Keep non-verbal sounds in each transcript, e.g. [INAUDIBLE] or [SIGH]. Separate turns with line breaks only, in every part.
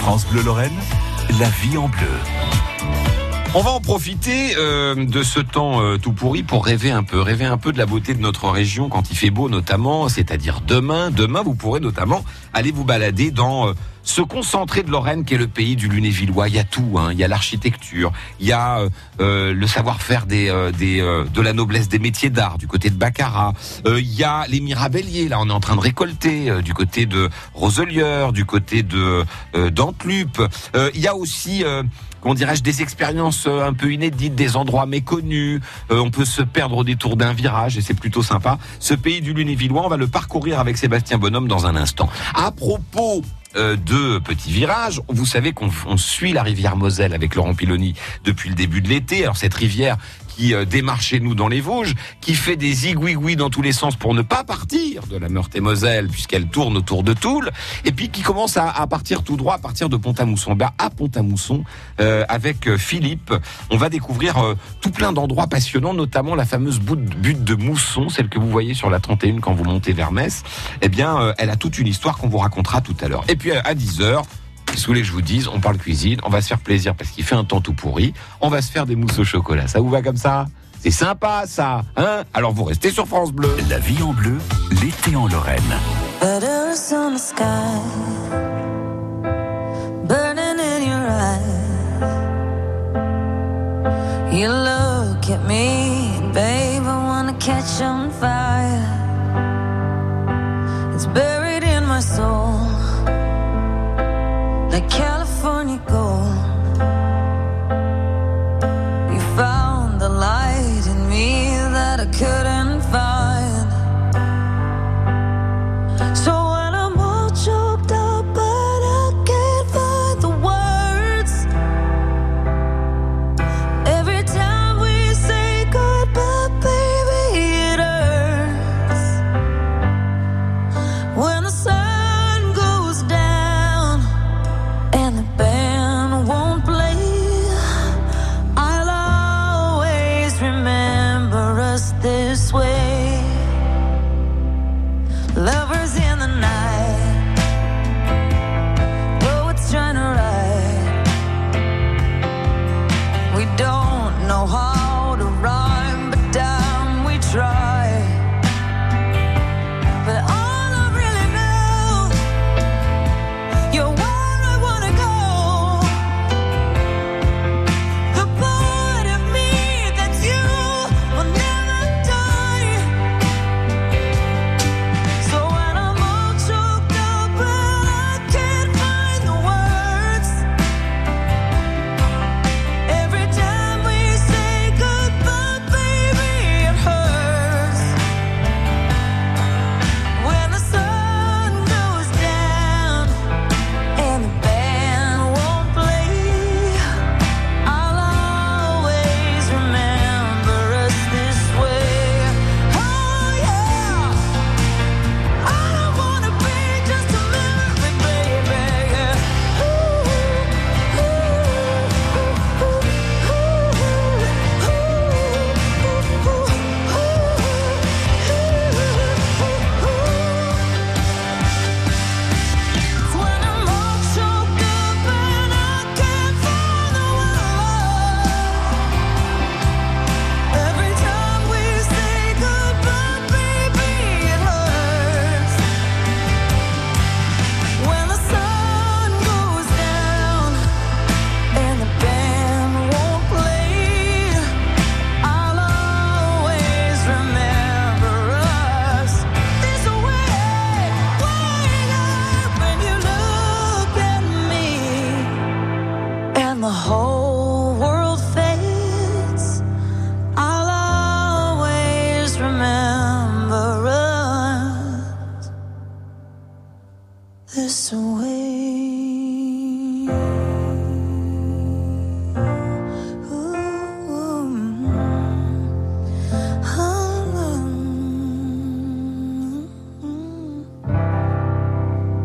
France Bleu Lorraine, la vie en bleu.
On va en profiter euh, de ce temps euh, tout pourri pour rêver un peu, rêver un peu de la beauté de notre région quand il fait beau notamment, c'est-à-dire demain. Demain, vous pourrez notamment aller vous balader dans euh, ce concentré de Lorraine qui est le pays du Lunévillois. Il y a tout, hein. il y a l'architecture, il y a le savoir-faire des, des de la noblesse des métiers d'art du côté de Baccarat. il y a les mirabelliers, là on est en train de récolter du côté de Roselière, du côté de d'Antlup. il y a aussi qu'on dirais-je, des expériences euh, un peu inédites, des endroits méconnus. Euh, on peut se perdre au détour d'un virage et c'est plutôt sympa. Ce pays du Lunévillois, on va le parcourir avec Sébastien Bonhomme dans un instant. À propos euh, de petits virages. Vous savez qu'on suit la rivière Moselle avec Laurent Piloni depuis le début de l'été. Alors cette rivière qui euh, démarre chez nous dans les Vosges, qui fait des zigouigouis dans tous les sens pour ne pas partir de la Meurthe-et-Moselle puisqu'elle tourne autour de Toul, et puis qui commence à, partir tout droit à partir de Pont-à-Mousson. Ben, à Pont-à-Mousson, euh, avec euh, Philippe, on va découvrir tout plein d'endroits passionnants, notamment la fameuse butte de Mousson, celle que vous voyez sur la 31 quand vous montez vers Metz. Eh bien, elle a toute une histoire qu'on vous racontera tout à l'heure. Et puis à 10h, si vous voulez que je vous dise, on parle cuisine, on va se faire plaisir parce qu'il fait un temps tout pourri, on va se faire des mousses au chocolat. Ça vous va comme ça? C'est sympa ça, hein? Alors vous restez sur France Bleu.
La vie en bleu, l'été en Lorraine. You look at me, babe, I wanna catch on fire. It's buried in my soul.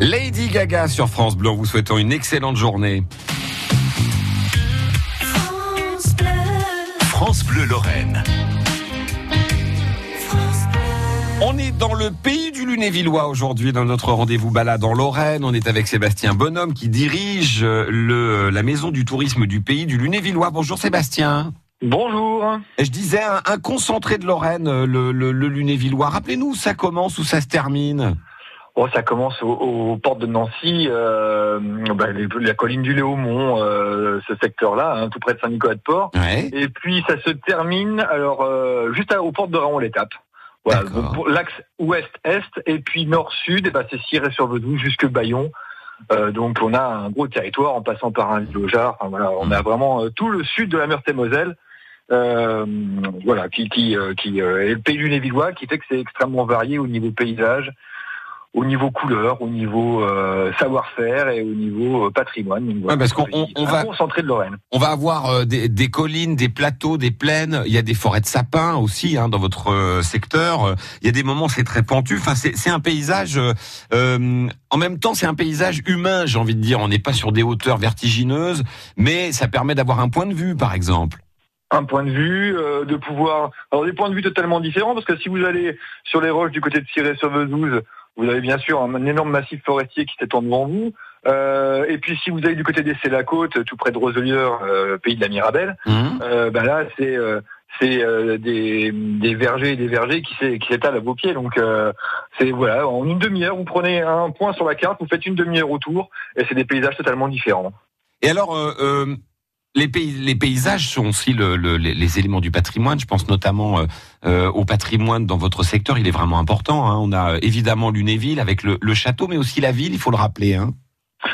Lady Gaga sur France Bleu, vous souhaitons une excellente journée.
France Bleu, France Bleu Lorraine. France Bleu.
On est dans le pays du Lunévillois aujourd'hui dans notre rendez-vous balade en Lorraine. On est avec Sébastien Bonhomme qui dirige euh, le, la maison du tourisme du pays du Lunévillois. Bonjour Sébastien.
Bonjour.
Et je disais un, un concentré de Lorraine, euh, le, le, le Lunévillois. Rappelez-nous où ça commence, où ça se termine?
Bon, ça commence aux, aux portes de Nancy, euh, bah, les- la colline du Léaumont, euh, ce secteur-là, hein, tout près de Saint-Nicolas-de-Port.
Ouais.
Et puis ça se termine alors euh, juste à- aux portes de Raon l'étape. Voilà, donc l'axe ouest-est et puis nord-sud, et ben c'est Ciré-sur-Vedou jusque Bayon. Euh, donc on a un gros territoire en passant par un Lojard. Enfin, voilà, on a vraiment euh, tout le sud de la Meurthe-et-Moselle. Euh, voilà, qui qui euh, qui euh, est le pays du Lévillois, qui fait que c'est extrêmement varié au niveau paysage, au niveau couleur, au niveau euh, savoir-faire et au niveau euh, patrimoine. Donc,
Ouais, parce qu'on- on- va-
concentré de Lorraine.
On va avoir euh, des, des collines, des plateaux, des plaines. Il y a des forêts de sapins aussi hein, dans votre euh, secteur. Euh, Il y a des moments c'est très pentu. Enfin, c'est c'est un paysage. euh, en même temps, c'est un paysage humain. J'ai envie de dire. On n'est pas sur des hauteurs vertigineuses, mais ça permet d'avoir un point de vue, par exemple.
un point de vue, euh, de pouvoir... Alors des points de vue totalement différents, parce que si vous allez sur les roches du côté de Ciré-sur-Vedouze, vous avez bien sûr un, énorme massif forestier qui s'étend devant vous. Euh, et puis si vous allez du côté des côte tout près de Roselière, euh, pays de la Mirabelle,
Hum.
euh, ben là c'est c'est des, des vergers et des vergers qui s'é- qui s'étalent à vos pieds. Donc c'est voilà, en une demi-heure, vous prenez un point sur la carte, vous faites une demi-heure autour, et c'est des paysages totalement différents.
Et alors, les, pays, les paysages sont aussi le, le- les, éléments du patrimoine. Je pense notamment euh, euh, au patrimoine dans votre secteur. Il est vraiment important. hein. On a évidemment Lunéville avec le, le château, mais aussi la ville. Il faut le rappeler. Hein.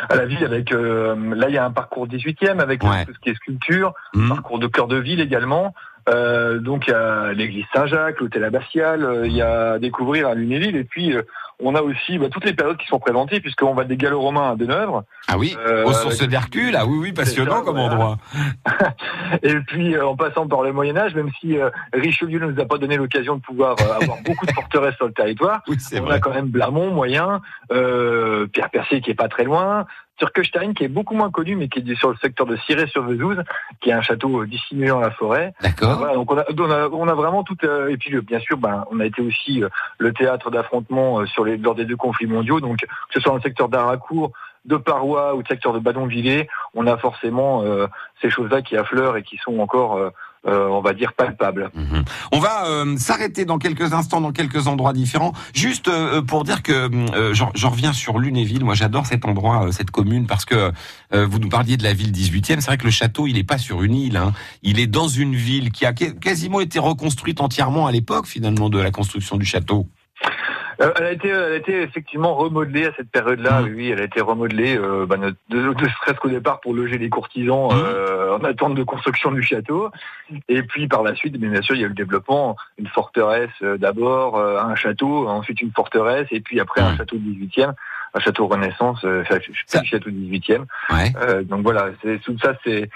à la ville avec euh, là il y a un parcours 18e avec
Ouais.
tout ce qui est sculpture,
Hum.
parcours de cœur de ville également. Euh, donc il y a l'église Saint-Jacques, l'hôtel abbatial, euh, il y a à découvrir à Lunéville et puis on a aussi bah, toutes les périodes qui sont présentées puisqu'on va des gallo-romains à Deneuvre
Ah oui,
Euh,
aux sources d'Hercule. Ah oui, oui, passionnant
ça,
comme
voilà.
endroit. [LAUGHS]
et puis euh, en passant par le Moyen Âge, même si euh, Richelieu ne nous a pas donné l'occasion de pouvoir euh, avoir [LAUGHS] beaucoup de forteresses sur le territoire,
Oui,
on
vrai.
a quand même Blamont, moyen, Pierre Percé qui est pas très loin, Turkestein qui est beaucoup moins connu mais qui est sur le secteur de Ciré-sur-Vedouze, qui est un château euh, dissimulé dans la forêt.
D'accord.
Voilà, donc on a, on a, on a vraiment tout. euh, et puis euh, bien sûr, ben, on a été aussi le théâtre d'affrontements sur les lors des deux conflits mondiaux. Donc que ce soit dans le secteur d'Aracourt, de Parois ou le secteur de Badonvillers, on a forcément euh, ces choses-là qui affleurent et qui sont encore, euh, euh, on va dire, palpables.
Mhm. On va euh, s'arrêter dans quelques instants, dans quelques endroits différents. Juste euh, pour dire que euh, j'en reviens sur Lunéville. Moi, j'adore cet endroit, euh, cette commune, parce que euh, vous nous parliez de la ville 18e. C'est vrai que le château, il n'est pas sur une île. hein. Il est dans une ville qui a quas- quasiment été reconstruite entièrement à l'époque, finalement, de la construction du château.
Euh, elle a été, elle a été effectivement remodelée à cette période-là.
Mm.
Oui, elle a été remodelée, euh, bah, ne, de, de stress qu'au départ pour loger les courtisans
Mm.
euh, en attente de construction du château. Et puis par la suite, bien sûr, il y a eu le développement, une forteresse euh, d'abord, euh, un château, ensuite une forteresse, et puis après un
Mm.
château 18e, un château Renaissance, euh, château 18e.
Ouais.
Euh, donc voilà, c'est tout ça, c'est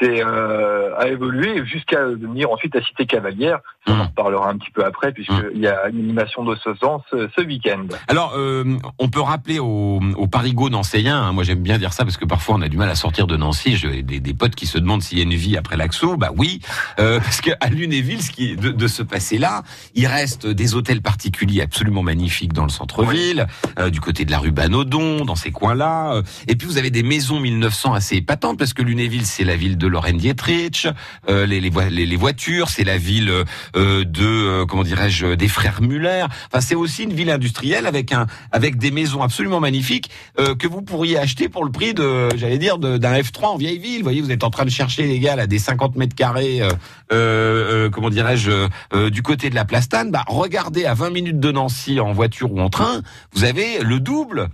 c'est euh, à évoluer jusqu'à devenir ensuite la cité cavalière. Ça, On
Mm.
en reparlera un petit peu après, puisqu'il y a une animation de ce sens euh, ce week-end.
Alors, euh, on peut rappeler au, au Parigot nancéen, hein, moi j'aime bien dire ça parce que parfois on a du mal à sortir de Nancy, j'ai des, des potes qui se demandent s'il y a une vie après l'Axo, bah oui, euh, parce qu'à Lunéville, ce qui de, de ce passé-là, il reste des hôtels particuliers absolument magnifiques dans le centre-ville, euh, du côté de la rue Banodon, dans ces coins-là, euh, et puis vous avez des maisons 1900 assez épatantes parce que Lunéville c'est la ville de Lorraine Dietrich, euh, les, les, les- les voitures, c'est la ville euh, de euh, comment dirais-je des frères Muller. Enfin, c'est aussi une ville industrielle avec un avec des maisons absolument magnifiques euh, que vous pourriez acheter pour le prix de j'allais dire d'un F3 en vieille ville. Vous voyez, vous êtes en train de chercher les gars là des 50 mètres carrés euh, comment dirais-je du côté de la Plastane. Bah regardez à 20 minutes de Nancy en voiture ou en train, vous avez le double.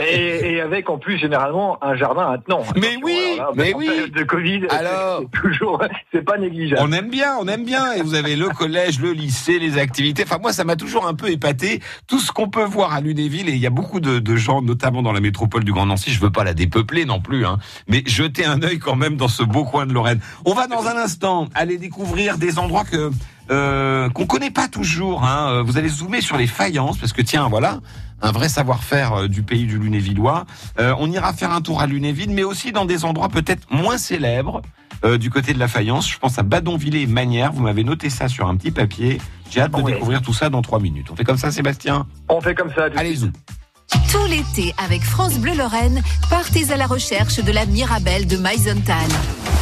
Et, et avec en plus généralement un jardin attenant.
Mais oui, mais oui.
De Covid,
Alors
c'est [LAUGHS] toujours, c'est pas négligeable.
On aime bien, on aime bien. Et vous avez le collège, le lycée, les activités. Enfin, moi, ça m'a toujours un peu épaté. Tout ce qu'on peut voir à Lunéville, et il y a beaucoup de, de gens, notamment dans la métropole du Grand Nancy. Je veux pas la dépeupler non plus, hein. Mais jetez un œil quand même dans ce beau coin de Lorraine. On va dans un instant aller découvrir des endroits que euh, qu'on connaît pas toujours. Hein. Euh, Vous allez zoomer sur les faïences parce que tiens, voilà, un vrai savoir-faire euh, du pays du Lunévillois. Euh, on ira faire un tour à Lunéville, mais aussi dans des endroits peut-être moins célèbres euh, du côté de la faïence. Je pense à Badonville et Manière. Vous m'avez noté ça sur un petit papier. J'ai hâte de
Ouais.
découvrir tout ça dans trois minutes. On fait comme ça, Sébastien?
On fait comme ça.
Allez, zoom.
Tout l'été, avec France Bleu Lorraine, partez à la recherche de la Mirabelle de Meisenthal.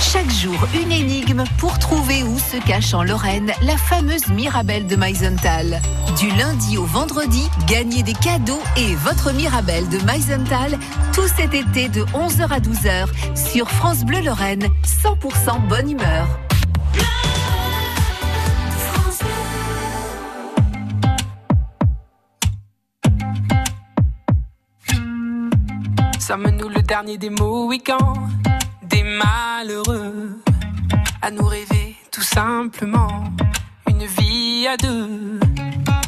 Chaque jour, une énigme pour trouver où se cache en Lorraine la fameuse Mirabelle de Meisenthal. Du lundi au vendredi, gagnez des cadeaux et votre Mirabelle de Meisenthal tout cet été de 11h à 12h sur France Bleu Lorraine, 100% bonne humeur.
Sommes-nous le dernier des Mohicans, des malheureux, à nous rêver tout simplement une vie à deux.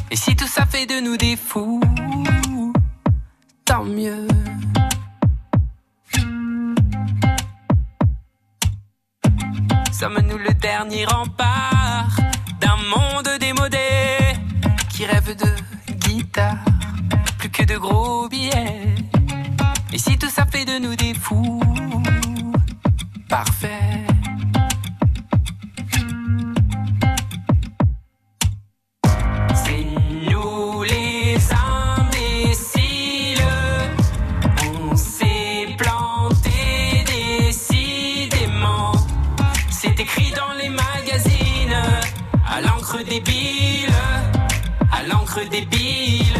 Et si tout ça fait de nous des fous, tant mieux. Sommes-nous le dernier rempart d'un monde démodé qui rêve de guitare, plus que de gros billets? Et si tout ça fait de nous des fous, parfait. C'est nous les imbéciles. On s'est planté décidément. C'est écrit dans les magazines, à l'encre débile, à l'encre débile.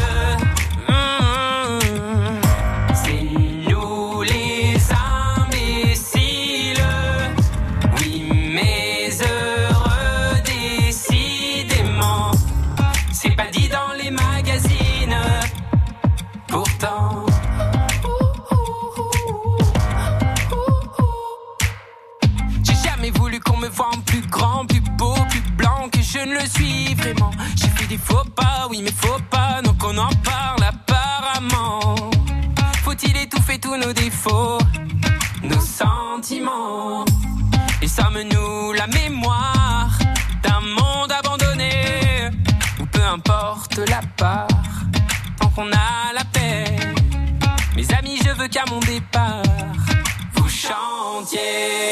Départ, vous chantiez.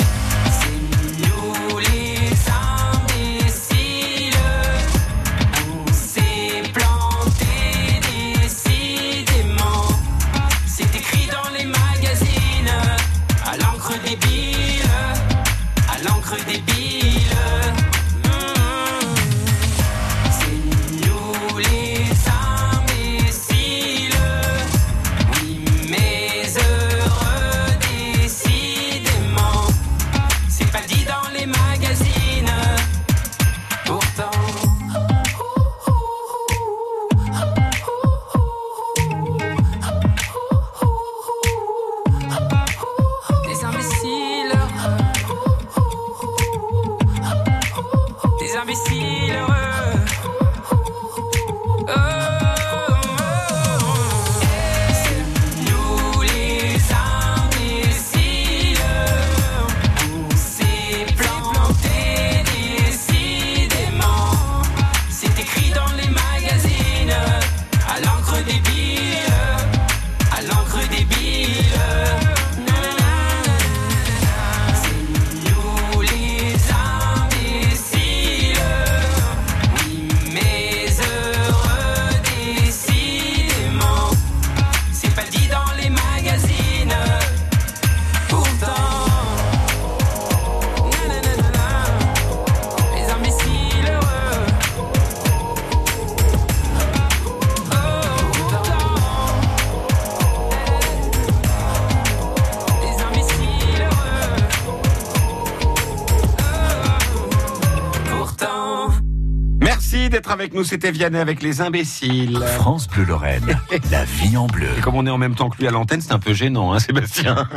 Merci d'être avec nous. C'était Vianney avec les imbéciles.
France Bleu Lorraine, [LAUGHS] la vie en bleu.
Et comme on est en même temps que lui à l'antenne, c'est un peu gênant, hein, Sébastien.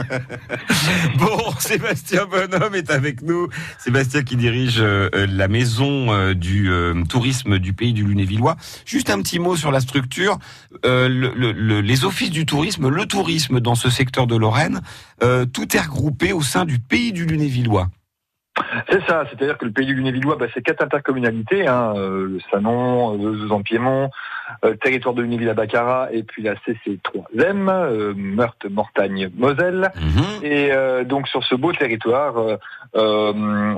[LAUGHS] bon, Sébastien Bonhomme est avec nous. Sébastien qui dirige euh, euh, la maison euh, du euh, tourisme du pays du Lunévillois. Juste un petit mot sur la structure. Le- le- le- les offices du tourisme, le tourisme dans ce secteur de Lorraine, tout est regroupé au sein du pays du Lunévillois.
C'est ça, c'est-à-dire que le pays du Lunévillois, bah, c'est quatre intercommunalités, hein, euh, le Sanon, en Piémont, euh, territoire de Lunéville à Baccarat, et puis la CC3M, euh, Meurthe, Mortagne, Moselle.
Mhm.
Et euh, donc sur ce beau territoire, euh, euh,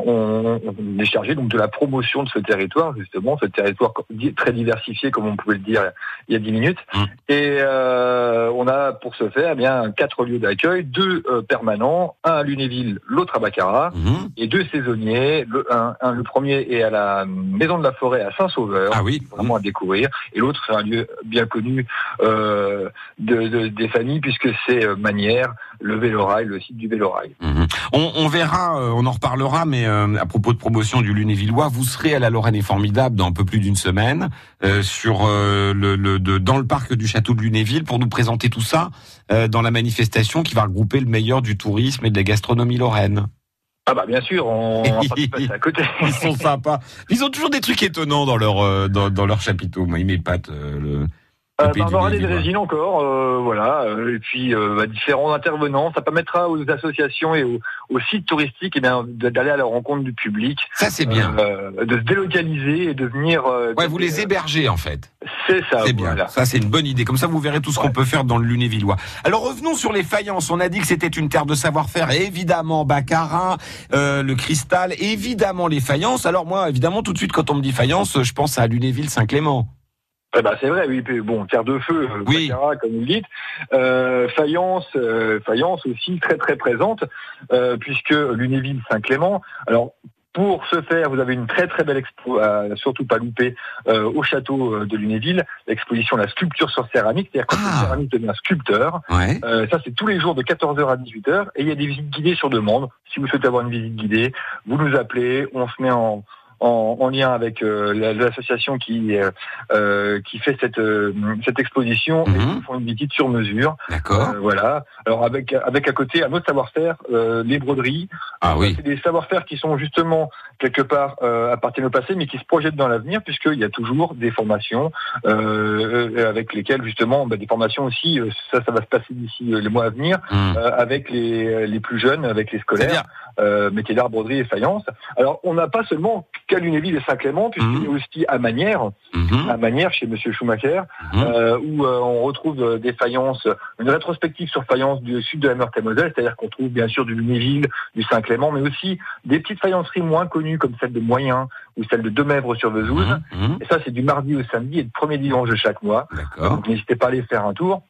on, on est chargé donc de la promotion de ce territoire, justement, ce territoire très diversifié, comme on pouvait le dire il y a dix minutes.
Mm.
Et euh, on a pour ce faire eh bien quatre lieux d'accueil, deux euh, permanents, un à Lunéville, l'autre à Baccarat
Mhm.
et deux saisonniers. Le, un, un- le premier est à la Maison de la Forêt à Saint-Sauveur,
Ah oui.
vraiment à découvrir. Et l'autre, c'est un lieu bien connu euh, de, de- des familles, puisque c'est euh, Manière, le Vélorail, le site du Vélorail.
Mhm. On, verra, euh, on en reparlera, mais à propos de promotion du Lunévillois, vous serez à la Lorraine est formidable dans un peu plus d'une semaine sur dans le parc du château de Lunéville pour nous présenter tout ça dans la manifestation qui va regrouper le meilleur du tourisme et de la gastronomie lorraine.
Ah bah bien sûr, on va pas se passer à côté. [LAUGHS]
Ils sont sympas. Ils ont toujours des trucs étonnants dans leur euh, dans, dans leur chapiteau. Moi, ils m'épatent. euh, le...
Euh, bah, on aura des
Lunévillois.
résines encore, euh, voilà, euh, et puis euh, bah, différents intervenants. Ça permettra aux associations et aux, aux sites touristiques eh bien, de- d'aller à la rencontre du public,
Ça, c'est bien.
euh, de se délocaliser et de venir. euh,
Ouais, vous les hébergez en fait.
C'est ça.
C'est bien.
voilà.
Ça, c'est une bonne idée. Comme ça, vous verrez tout ce qu'on peut faire dans le Lunévillois. Alors, revenons sur les faïences. On a dit que c'était une terre de savoir-faire. Évidemment, Baccarat, euh, le cristal, évidemment les faïences. Alors, moi, évidemment, tout de suite, quand on me dit faïence, je pense à Lunéville-Saint-Clément.
Eh ben, c'est vrai, oui. Bon, terre de feu, euh,
Oui.
Comme vous le dites. Euh, faïence, euh, faïence aussi très très présente, euh, puisque Lunéville Saint-Clément. Alors pour ce faire, vous avez une très très belle expo, à surtout pas louper, euh, au château de Lunéville, l'exposition La sculpture sur céramique, c'est-à-dire quand
Ah.
le céramique devient sculpteur.
Ouais.
Euh, ça, c'est tous les jours de 14h à 18h, et il y a des visites guidées sur demande. Si vous souhaitez avoir une visite guidée, vous nous appelez, on se met en en, en lien avec euh, la- l'association qui euh, euh, qui fait cette euh, cette exposition et
Mhm.
ils font une visite sur mesure.
D'accord.
Voilà. Alors avec avec à côté un autre savoir-faire, euh, les broderies.
Ah oui.
C'est des savoir-faire qui sont justement quelque part euh, appartiennent au passé, mais qui se projettent dans l'avenir, puisqu'il y a toujours des formations avec lesquelles justement bah, des formations aussi. ça, ça va se passer d'ici les mois à venir euh, avec les les plus jeunes, avec les scolaires euh, métier d'art, broderie et faïence. Alors, on n'a pas seulement qu'à Lunéville et Saint-Clément, puisqu'il y a aussi à Manière,
Mhm.
à Manière chez Monsieur Schumacher,
Mhm.
euh, où euh, on retrouve euh, des faïences, une rétrospective sur faïence du sud de la Meurthe-et-Moselle, c'est-à-dire qu'on trouve bien sûr du Lunéville, du Saint-Clément, mais aussi des petites faïenceries moins connues comme celle de Moyen ou celle de Demèvre-sur-Vesouse.
Mhm. Mhm.
Et ça, c'est du mardi au samedi et le premier dimanche de chaque mois. Donc n'hésitez pas à aller faire un tour.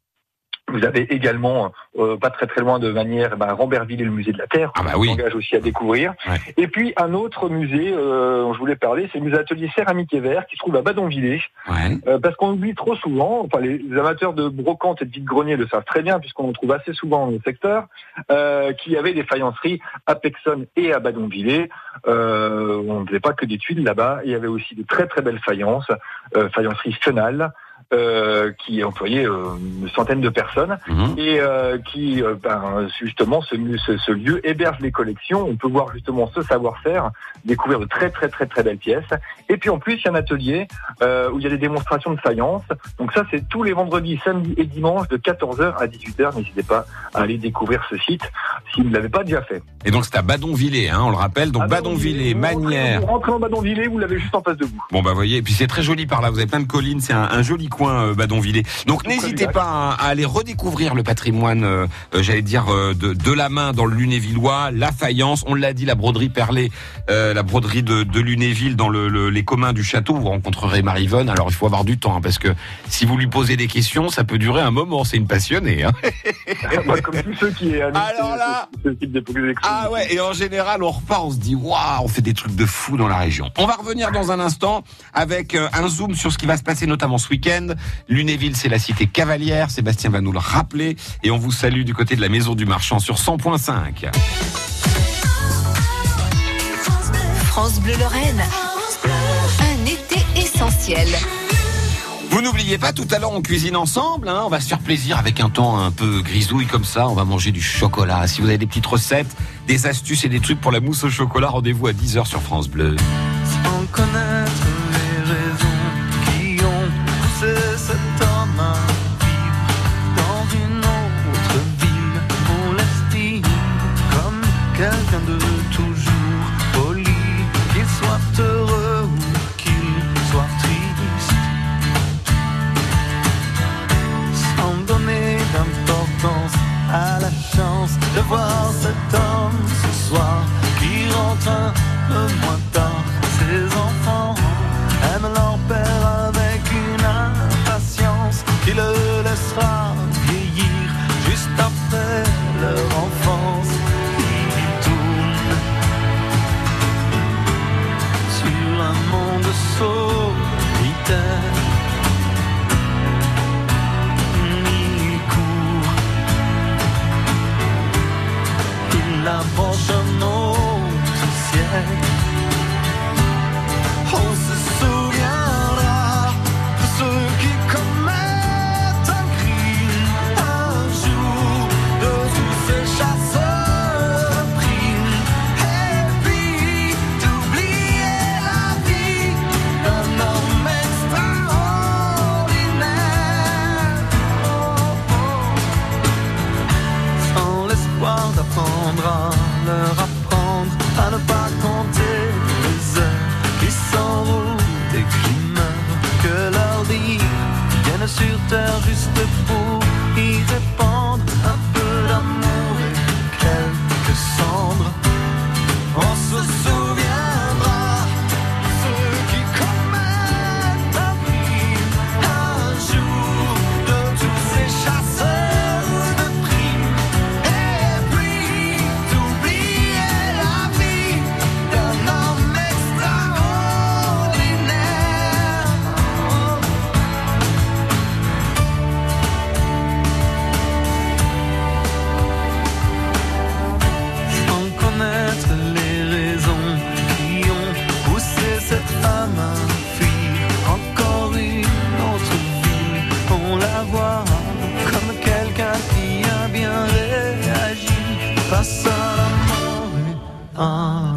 Vous avez également, euh, pas très très loin de manière, ben, Ramberville et le musée de la Terre.
Ah bah oui.
engage aussi à découvrir.
Ouais.
Et puis un autre musée euh, dont je voulais parler, c'est le musée atelier céramique et verre qui se trouve à Badonvillers.
Ouais.
Euh, parce qu'on oublie trop souvent, enfin les amateurs de brocante et de vide-grenier le savent très bien puisqu'on en trouve assez souvent dans le secteur, euh, qu'il y avait des faïenceries à Pexon et à Badonvillers. Euh, on ne faisait pas que des tuiles là-bas. Il y avait aussi de très très belles faïences, euh, faïenceries Fenal, euh, qui employaient euh, une centaine de personnes
Mhm.
et euh, qui, euh, ben, justement, ce, ce, ce lieu héberge les collections. On peut voir justement ce savoir-faire, découvrir de très très très très belles pièces. Et puis en plus, il y a un atelier euh, où il y a des démonstrations de faïence. Donc ça, c'est tous les vendredis, samedis et dimanches de 14h à 18h. N'hésitez pas à aller découvrir ce site si vous ne l'avez pas déjà fait.
Et donc, c'est à Badonvillers, hein, on le rappelle. Donc,
À
Badonvillers, Manière.
Vous rentrez en Badonvillers, vous l'avez juste en face de vous.
Bon bah voyez, et puis c'est très joli par là. Vous avez plein de collines, c'est un, un joli coin, euh. Donc n'hésitez pas à, à aller redécouvrir le patrimoine, euh, euh, j'allais dire de, de la main dans le Lunévillois, la faïence. On l'a dit, la broderie perlée, euh, la broderie de, de Lunéville dans le, le- les communs du château. Vous rencontrerez Marivonne. Alors il faut avoir du temps hein, parce que si vous lui posez des questions, ça peut durer un moment. C'est une passionnée. Hein.
Moi, comme tous ceux qui
Alors là-
ce, ce type de.
Ah ouais, et en général, on repart, on se dit, waouh, on fait des trucs de fou dans la région. On va revenir dans un instant avec un zoom sur ce qui va se passer notamment ce week-end. Lunéville, c'est la cité cavalière. Sébastien va nous le rappeler. Et on vous salue du côté de la Maison du Marchand sur 100.5.
France Bleu Lorraine. Un été essentiel.
Vous n'oubliez pas, tout à l'heure, on cuisine ensemble. Hein, on va se faire plaisir avec un temps un peu grisouille comme ça. On va manger du chocolat. Si vous avez des petites recettes, des astuces et des trucs pour la mousse au chocolat, rendez-vous à 10h sur France Bleu.
Face à la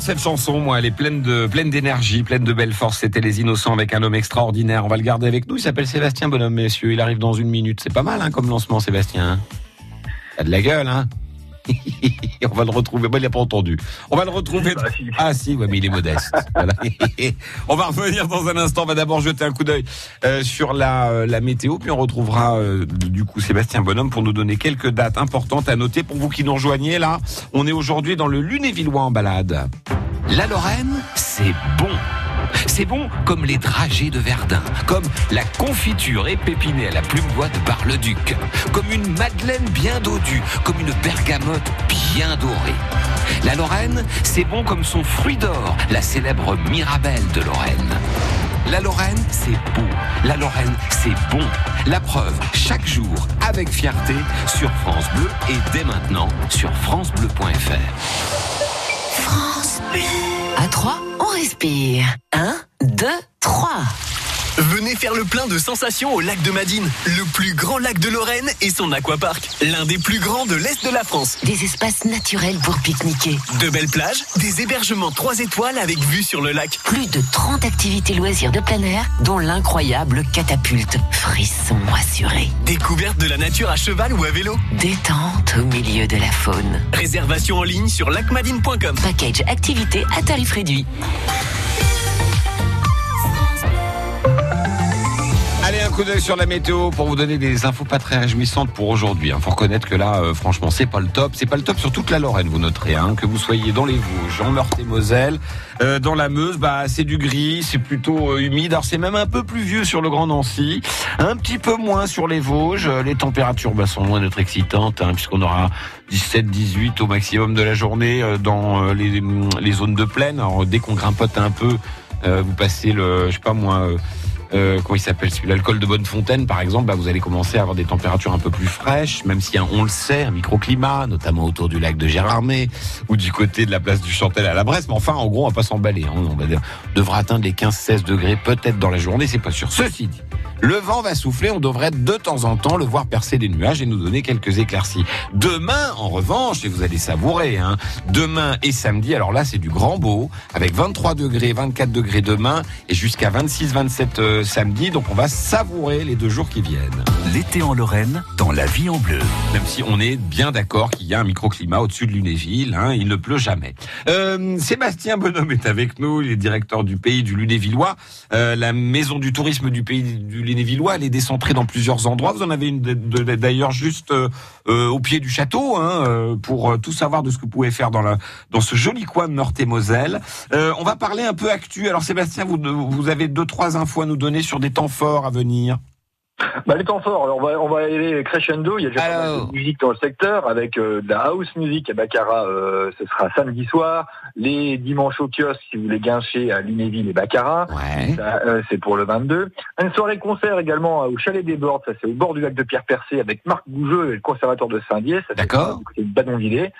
Cette chanson, moi. Elle est pleine de pleine d'énergie, pleine de belle force. C'était Les Innocents avec un homme extraordinaire. On va le garder avec nous. Il s'appelle Sébastien Bonhomme, messieurs. Il arrive dans une minute. C'est pas mal, hein, comme lancement, Sébastien. Il a de la gueule, hein. [LAUGHS] On va le retrouver. Moi, il n'a pas entendu. On va le retrouver.
Bah, si.
Ah si, ouais, mais il est modeste. [LAUGHS] Voilà. [LAUGHS] on va revenir dans un instant. On va d'abord jeter un coup d'œil euh, sur la, euh, la météo, puis on retrouvera euh, du coup Sébastien Bonhomme pour nous donner quelques dates importantes à noter pour vous qui nous rejoignez là. On est aujourd'hui dans le Lunévillois en balade.
La Lorraine, c'est bon. C'est bon comme les dragées de Verdun, comme la confiture épépinée à la plume bois de Bar-le-Duc, comme une madeleine bien dodue, comme une bergamote bien dorée. La Lorraine, c'est bon comme son fruit d'or, la célèbre Mirabelle de Lorraine. La Lorraine, c'est beau. La Lorraine, c'est bon. La preuve, chaque jour, avec fierté, sur France Bleu et dès maintenant sur francebleu.fr.
France Bleu. À 3, on respire. 1, 2, 3.
Venez faire le plein de sensations au lac de Madine, le plus grand lac de Lorraine et son aquapark, l'un des plus grands de l'Est de la France.
Des espaces naturels pour pique-niquer.
De belles plages, des hébergements 3 étoiles avec vue sur le lac.
Plus de 30 activités loisirs de plein air, dont l'incroyable catapulte. Frisson assuré.
Découverte de la nature à cheval ou à vélo.
Détente au milieu de la faune.
Réservation en ligne sur lacmadine.com.
Package activité à tarif réduit.
Coup d'œil sur la météo pour vous donner des infos pas très réjouissantes pour aujourd'hui. Il faut reconnaître que là, euh, franchement, c'est pas le top. C'est pas le top sur toute la Lorraine, vous noterez. Hein, que vous soyez dans les Vosges, en Meurthe et Moselle, euh, dans la Meuse, bah c'est du gris, c'est plutôt euh, humide. Alors c'est même un peu plus vieux sur le Grand Nancy, un petit peu moins sur les Vosges. Euh, Les températures bah, sont loin d'être excitantes, hein, puisqu'on aura 17-18 au maximum de la journée dans les, les zones de plaine. Alors dès qu'on grimpote un peu, vous passez le, je sais pas moi. Euh, comment il s'appelle celui-là, le col de Bonnefontaine par exemple, bah, vous allez commencer à avoir des températures un peu plus fraîches, même si on le sait, un microclimat, notamment autour du lac de Gérardmer ou du côté de la place du Chantel à la Bresse. Mais enfin, en gros, on va pas s'emballer. Hein, on va on devra atteindre les 15-16 degrés peut-être dans la journée, c'est pas sûr. Ceci dit, le vent va souffler, on devrait de temps en temps le voir percer des nuages et nous donner quelques éclaircies. Demain, en revanche, et vous allez savourer, hein, demain et samedi, alors là c'est du grand beau, avec 23 degrés, 24 degrés demain et jusqu'à 26-27 euh, samedi, donc on va savourer les deux jours qui viennent.
L'été en Lorraine, dans la vie en bleu.
Même si on est bien d'accord qu'il y a un microclimat au-dessus de Lunéville, hein, il ne pleut jamais. Euh, Sébastien Bonhomme est avec nous, il est directeur du pays du Lunévillois. Euh, la maison du tourisme du pays du Lunévillois, elle est décentrée dans plusieurs endroits. Vous en avez une d'ailleurs juste au pied du château, hein, pour tout savoir de ce que vous pouvez faire dans, ce joli coin de Meurthe et Moselle. On va parler un peu actu. Alors Sébastien, vous, avez deux, trois infos à nous donner sur des temps forts à venir.
Bah, les temps forts, alors on va, on aller crescendo. Il y a déjà
Alors.
de musique dans le secteur avec de la house music à Baccarat. euh, ce sera samedi soir. Les dimanches au kiosque, si vous voulez guincher à Lunéville et euh, c'est pour le 22. Une soirée concert également euh, au Chalet des Bordes, ça c'est au bord du lac de Pierre Percé avec Marc Gougeux et le conservateur de Saint-Dié. ça, c'est
D'accord.
Du côté de.
Ouais.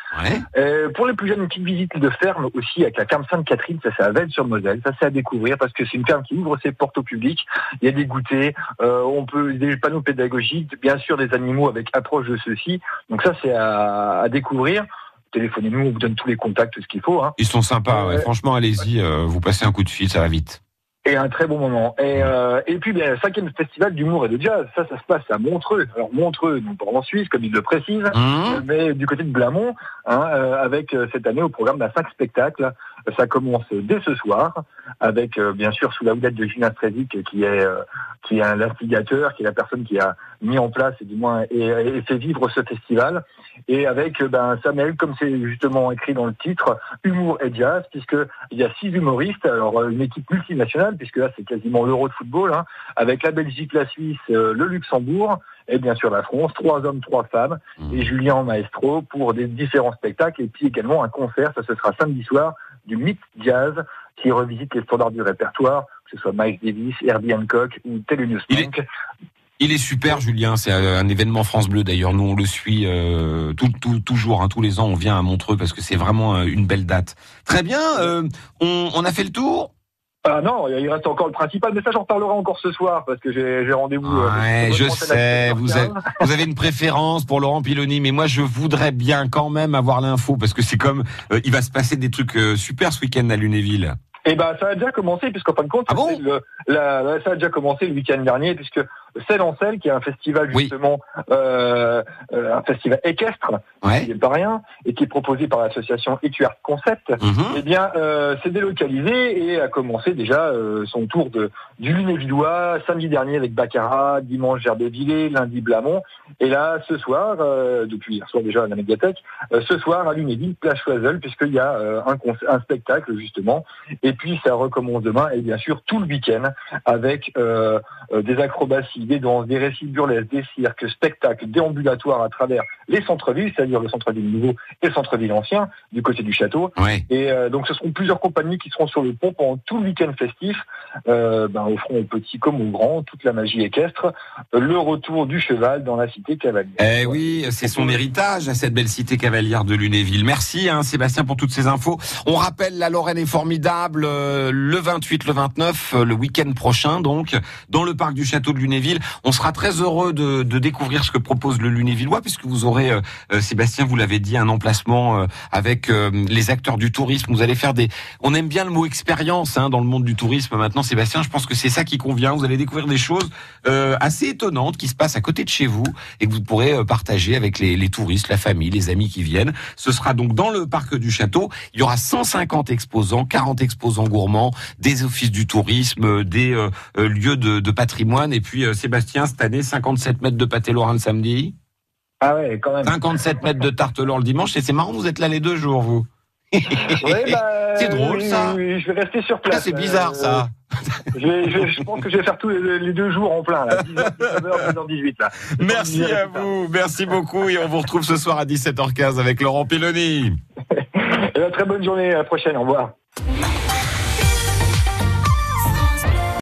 Euh, pour les plus jeunes, une petite visite de ferme aussi avec la ferme Sainte-Catherine, ça c'est à Velle-sur-Moselle, ça c'est à découvrir parce que c'est une ferme qui ouvre ses portes au public. Il y a des goûters, euh, on peut des panneaux pédagogiques, bien sûr des animaux avec approche de ceux-ci. Donc ça c'est à, à découvrir. Téléphonez-nous, on vous donne tous les contacts, tout ce qu'il faut. Hein.
Ils sont sympas, ouais.
Ouais.
franchement, allez-y, euh, vous passez un coup de fil, ça va vite.
Et un très bon moment. Et, euh, et puis, bien, le cinquième festival d'humour et de jazz, ça, ça se passe à Montreux. Alors, Montreux, non pas en Suisse, comme il le précise,
Hum
mais du côté de Blamont, hein, euh, avec euh, cette année au programme d'un cinq spectacles. Ça commence dès ce soir, avec euh, bien sûr sous la houlette de Julien Strezic, qui est euh, qui est un instigateur, qui est la personne qui a mis en place et du moins et, et fait vivre ce festival, et avec euh, ben, Samuel, comme c'est justement écrit dans le titre, humour et jazz, puisque il y a six humoristes, alors une équipe multinationale, puisque là c'est quasiment l'Euro de football, hein, avec la Belgique, la Suisse, euh, le Luxembourg et bien sûr la France, trois hommes, trois femmes,
Mmh.
et Julien Maestro pour des différents spectacles, et puis également un concert, ça ce sera samedi soir, du Myth Jazz, qui revisite les standards du répertoire, que ce soit Miles Davis, Herbie Hancock ou Thelonious Monk.
Il est super, Julien. C'est un événement France Bleu. D'ailleurs, nous on le suit euh, tout, tout, toujours. Hein, tous les ans, on vient à Montreux parce que c'est vraiment euh, une belle date. Très bien. euh, on, on a fait le tour.
Ah non, il reste encore le principal, mais ça j'en reparlerai encore ce soir, parce que j'ai rendez-vous. euh,
Ouais, je sais. Vous avez, vous avez une préférence pour Laurent Piloni, mais moi je voudrais bien quand même avoir l'info parce que c'est comme euh, il va se passer des trucs euh, super ce week-end à Lunéville.
Eh ben, ça a déjà commencé, puisqu'en fin de compte,
Ah bon?
le- la- ça a déjà commencé le week-end dernier, puisque Celle en Celle, qui est un festival justement, euh, euh, un festival équestre, qui n'est pas rien, et qui est proposé par l'association Equart Concept,
Mhm.
eh bien, euh, c'est délocalisé et a commencé déjà euh, son tour de du Lunévillois samedi dernier avec Baccarat, dimanche Gerbévillers, lundi Blamont, et là ce soir, euh, depuis hier soir déjà à la médiathèque, ce soir à Lunéville, plage Choiseul, puisqu'il y a un, un spectacle justement, et puis ça recommence demain et bien sûr tout le week-end avec des acrobaties, des récits burlesques, des cirques, spectacles, déambulatoires à travers les centres-villes, c'est-à-dire le centre-ville nouveau et le centre-ville ancien du côté du château.
Ouais.
Et euh, donc ce seront plusieurs compagnies qui seront sur le pont pendant tout le week-end festif, euh, ben, offrant aux petits comme aux grands toute la magie équestre, le retour du cheval dans la cité cavalière.
Eh oui, c'est son héritage à cette belle cité cavalière de Lunéville. Merci hein, Sébastien pour toutes ces infos. On rappelle, la Lorraine est formidable euh, le 28, le 29, euh, le week-end prochain donc, dans le parc du château de Lunéville. On sera très heureux de, de découvrir ce que propose le Lunévillois puisque vous aurez, euh, euh, Sébastien, vous l'avez dit, un emplacement euh, avec euh, les acteurs du tourisme. Vous allez faire des... On aime bien le mot expérience hein, dans le monde du tourisme maintenant, Sébastien. Je pense que c'est ça qui convient. Vous allez découvrir des choses euh, assez étonnantes qui se passent à côté de chez vous et que vous pourrez euh, partager avec les, les touristes, la famille, les amis qui viennent. Ce sera donc dans le parc du château. Il y aura 150 exposants, 40 exposants gourmands, des offices du tourisme, des lieux de, de patrimoine. Et puis, Sébastien, cette année, 57 mètres de pâté lorrain le samedi,
Ah ouais, quand même.
57 mètres de tarte lorrain le dimanche, et c'est marrant, vous êtes là les deux jours, vous. [LAUGHS]
Ouais, bah, [LAUGHS]
C'est drôle, ça.
je vais rester sur
Ah,
place.
c'est bizarre,
Euh,
ça.
Je, vais- je, je pense que je vais faire tous les, les deux jours en plein, là. 10h, 19h, 10h18, là.
Merci à vous, merci beaucoup, et on vous retrouve ce soir à 17h15 avec Laurent Piloni. [LAUGHS]
Et ben, très bonne journée, à la prochaine, au revoir.